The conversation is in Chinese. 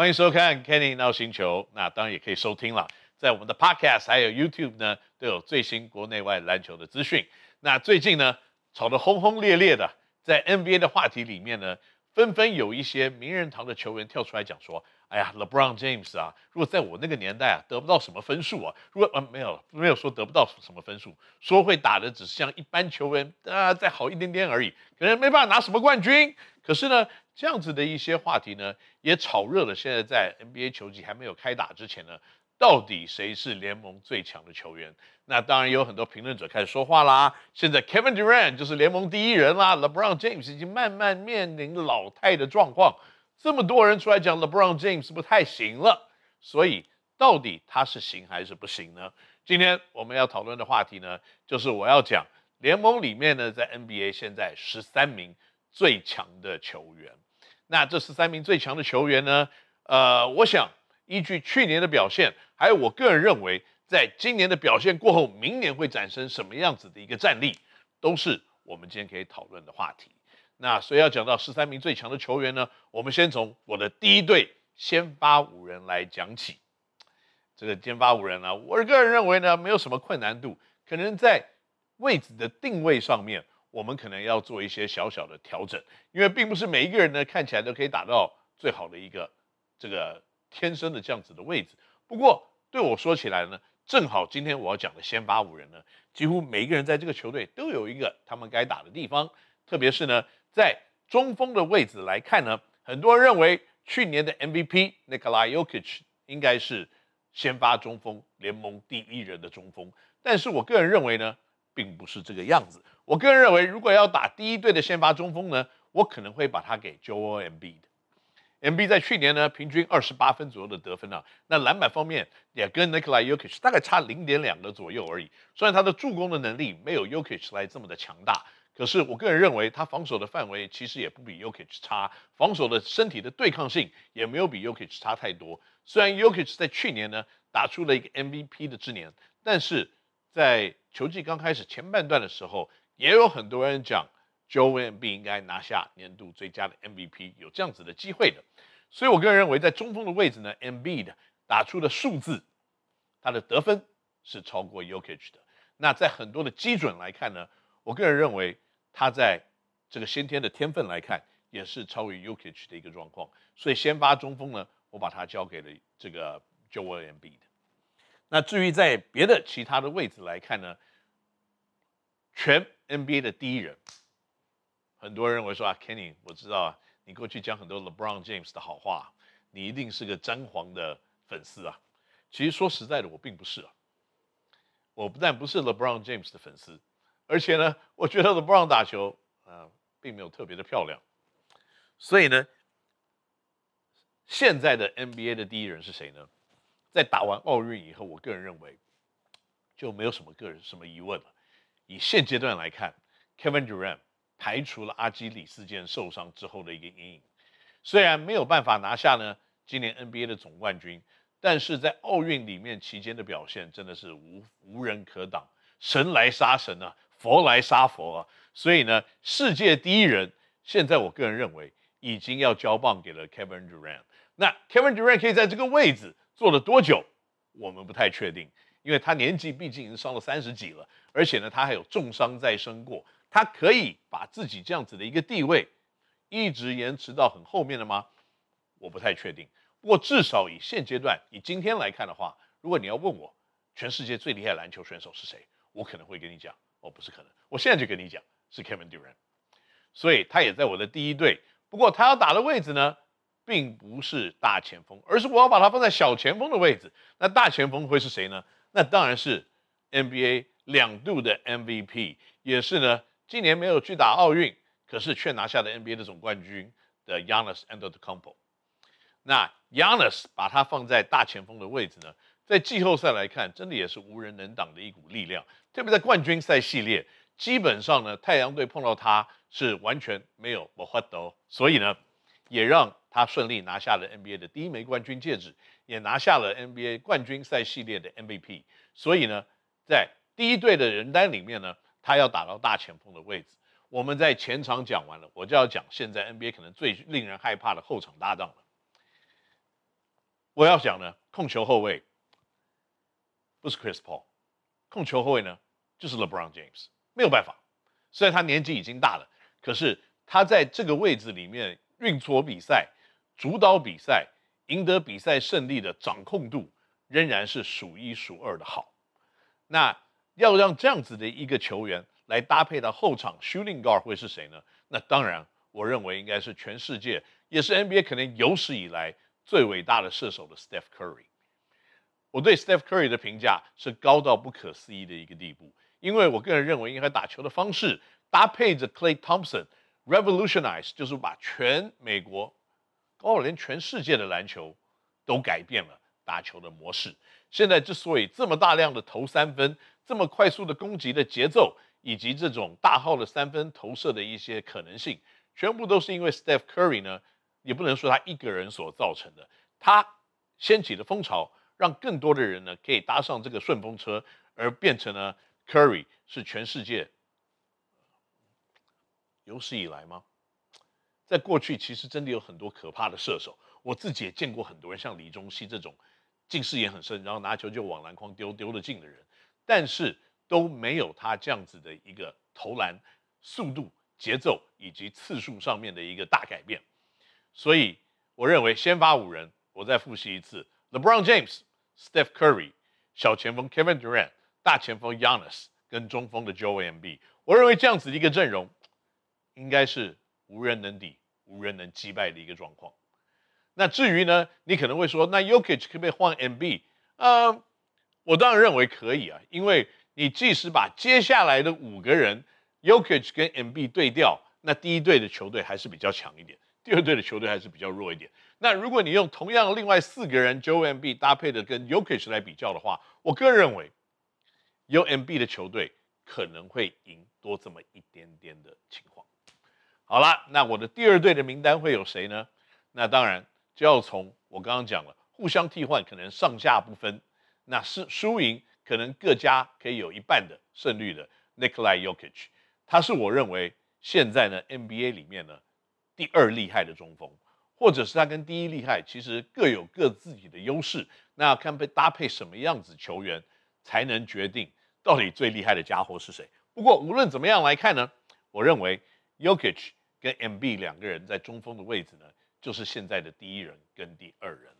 欢迎收看 Kenny NOW 星球，那当然也可以收听了，在我们的 Podcast 还有 YouTube 呢，都有最新国内外篮球的资讯。那最近呢，吵得轰轰烈烈的，在 NBA 的话题里面呢，纷纷有一些名人堂的球员跳出来讲说：“哎呀，LeBron James 啊，如果在我那个年代啊，得不到什么分数啊，如果啊没有没有说得不到什么分数，说会打的只是像一般球员啊再好一点点而已，可能没办法拿什么冠军。可是呢。”这样子的一些话题呢，也炒热了。现在在 NBA 球季还没有开打之前呢，到底谁是联盟最强的球员？那当然有很多评论者开始说话啦。现在 Kevin Durant 就是联盟第一人啦，LeBron James 已经慢慢面临老态的状况。这么多人出来讲 LeBron James 不太行了，所以到底他是行还是不行呢？今天我们要讨论的话题呢，就是我要讲联盟里面呢，在 NBA 现在十三名最强的球员。那这十三名最强的球员呢？呃，我想依据去年的表现，还有我个人认为，在今年的表现过后，明年会产生什么样子的一个战力，都是我们今天可以讨论的话题。那所以要讲到十三名最强的球员呢，我们先从我的第一队先发五人来讲起。这个先发五人呢，我个人认为呢，没有什么困难度，可能在位置的定位上面。我们可能要做一些小小的调整，因为并不是每一个人呢看起来都可以打到最好的一个这个天生的这样子的位置。不过对我说起来呢，正好今天我要讲的先发五人呢，几乎每一个人在这个球队都有一个他们该打的地方。特别是呢，在中锋的位置来看呢，很多人认为去年的 MVP Nikola Jokic 应该是先发中锋联盟第一人的中锋，但是我个人认为呢，并不是这个样子。我个人认为，如果要打第一队的先发中锋呢，我可能会把他给 Joel m b。m b 在去年呢，平均二十八分左右的得分啊，那篮板方面也跟 Nikola Jokic 大概差零点两个左右而已。虽然他的助攻的能力没有 Jokic 来这么的强大，可是我个人认为他防守的范围其实也不比 Jokic 差，防守的身体的对抗性也没有比 Jokic 差太多。虽然 Jokic 在去年呢打出了一个 MVP 的之年，但是在球季刚开始前半段的时候。也有很多人讲 Joel m b 应该拿下年度最佳的 MVP，有这样子的机会的。所以我个人认为，在中锋的位置呢 m b 的打出的数字，他的得分是超过 Yokich 的。那在很多的基准来看呢，我个人认为他在这个先天的天分来看，也是超越 Jokic 的一个状况。所以先发中锋呢，我把它交给了这个 Joel m b 的。那至于在别的其他的位置来看呢，全 NBA 的第一人，很多人认为说啊，Kenny，我知道啊，你过去讲很多 LeBron James 的好话，你一定是个詹皇的粉丝啊。其实说实在的，我并不是啊。我不但不是 LeBron James 的粉丝，而且呢，我觉得 LeBron 打球啊，并没有特别的漂亮。所以呢，现在的 NBA 的第一人是谁呢？在打完奥运以后，我个人认为就没有什么个人什么疑问了。以现阶段来看，Kevin Durant 排除了阿基里斯腱受伤之后的一个阴影，虽然没有办法拿下呢今年 NBA 的总冠军，但是在奥运里面期间的表现真的是无无人可挡，神来杀神啊，佛来杀佛啊，所以呢，世界第一人现在我个人认为已经要交棒给了 Kevin Durant。那 Kevin Durant 可以在这个位置坐了多久，我们不太确定。因为他年纪毕竟已经上了三十几了，而且呢，他还有重伤在身过，他可以把自己这样子的一个地位一直延迟到很后面的吗？我不太确定。不过至少以现阶段，以今天来看的话，如果你要问我全世界最厉害篮球选手是谁，我可能会跟你讲，哦，不是可能，我现在就跟你讲是 Kevin Durant，所以他也在我的第一队。不过他要打的位置呢，并不是大前锋，而是我要把他放在小前锋的位置。那大前锋会是谁呢？那当然是 NBA 两度的 MVP，也是呢，今年没有去打奥运，可是却拿下了 NBA 的总冠军的 Yanis Antetokounmpo。那 Yanis 把他放在大前锋的位置呢，在季后赛来看，真的也是无人能挡的一股力量。特别在冠军赛系列，基本上呢，太阳队碰到他是完全没有没法度，所以呢，也让他顺利拿下了 NBA 的第一枚冠军戒指。也拿下了 NBA 冠军赛系列的 MVP，所以呢，在第一队的人单里面呢，他要打到大前锋的位置。我们在前场讲完了，我就要讲现在 NBA 可能最令人害怕的后场搭档了。我要讲呢，控球后卫不是 Chris Paul，控球后卫呢就是 LeBron James，没有办法。虽然他年纪已经大了，可是他在这个位置里面运作比赛、主导比赛、赢得比赛胜利的掌控度仍然是数一数二的好。那要让这样子的一个球员来搭配到后场 shooting guard 会是谁呢？那当然，我认为应该是全世界也是 NBA 可能有史以来最伟大的射手的 Steph Curry。我对 Steph Curry 的评价是高到不可思议的一个地步。因为我个人认为，因为他打球的方式搭配着 Klay Thompson，revolutionize 就是把全美国，包括连全世界的篮球都改变了打球的模式。现在之所以这么大量的投三分，这么快速的攻击的节奏，以及这种大号的三分投射的一些可能性，全部都是因为 Steph Curry 呢，也不能说他一个人所造成的。他掀起的风潮，让更多的人呢可以搭上这个顺风车，而变成了。Curry 是全世界有史以来吗？在过去，其实真的有很多可怕的射手，我自己也见过很多人，像李宗熙这种近视眼很深，然后拿球就往篮筐丢，丢得进的人，但是都没有他这样子的一个投篮速度、节奏以及次数上面的一个大改变。所以，我认为先发五人，我再复习一次：LeBron James、Steph Curry、小前锋 Kevin Durant。大前锋 y a n n i s 跟中锋的 Joel m b 我认为这样子的一个阵容，应该是无人能敌、无人能击败的一个状况。那至于呢，你可能会说，那 y o k i c h 可不可以换 MB？呃，我当然认为可以啊，因为你即使把接下来的五个人 y o k i c h 跟 MB 对调，那第一队的球队还是比较强一点，第二队的球队还是比较弱一点。那如果你用同样另外四个人 Joe MB 搭配的跟 y o k i c h 来比较的话，我个人认为。有 MB 的球队可能会赢多这么一点点的情况。好了，那我的第二队的名单会有谁呢？那当然就要从我刚刚讲了，互相替换，可能上下不分，那是输赢可能各家可以有一半的胜率的 Nikola Jokic，他是我认为现在呢 NBA 里面呢第二厉害的中锋，或者是他跟第一厉害其实各有各自己的优势，那要看被搭配什么样子球员才能决定。到底最厉害的家伙是谁？不过无论怎么样来看呢，我认为 Jokic 跟 M B 两个人在中锋的位置呢，就是现在的第一人跟第二人。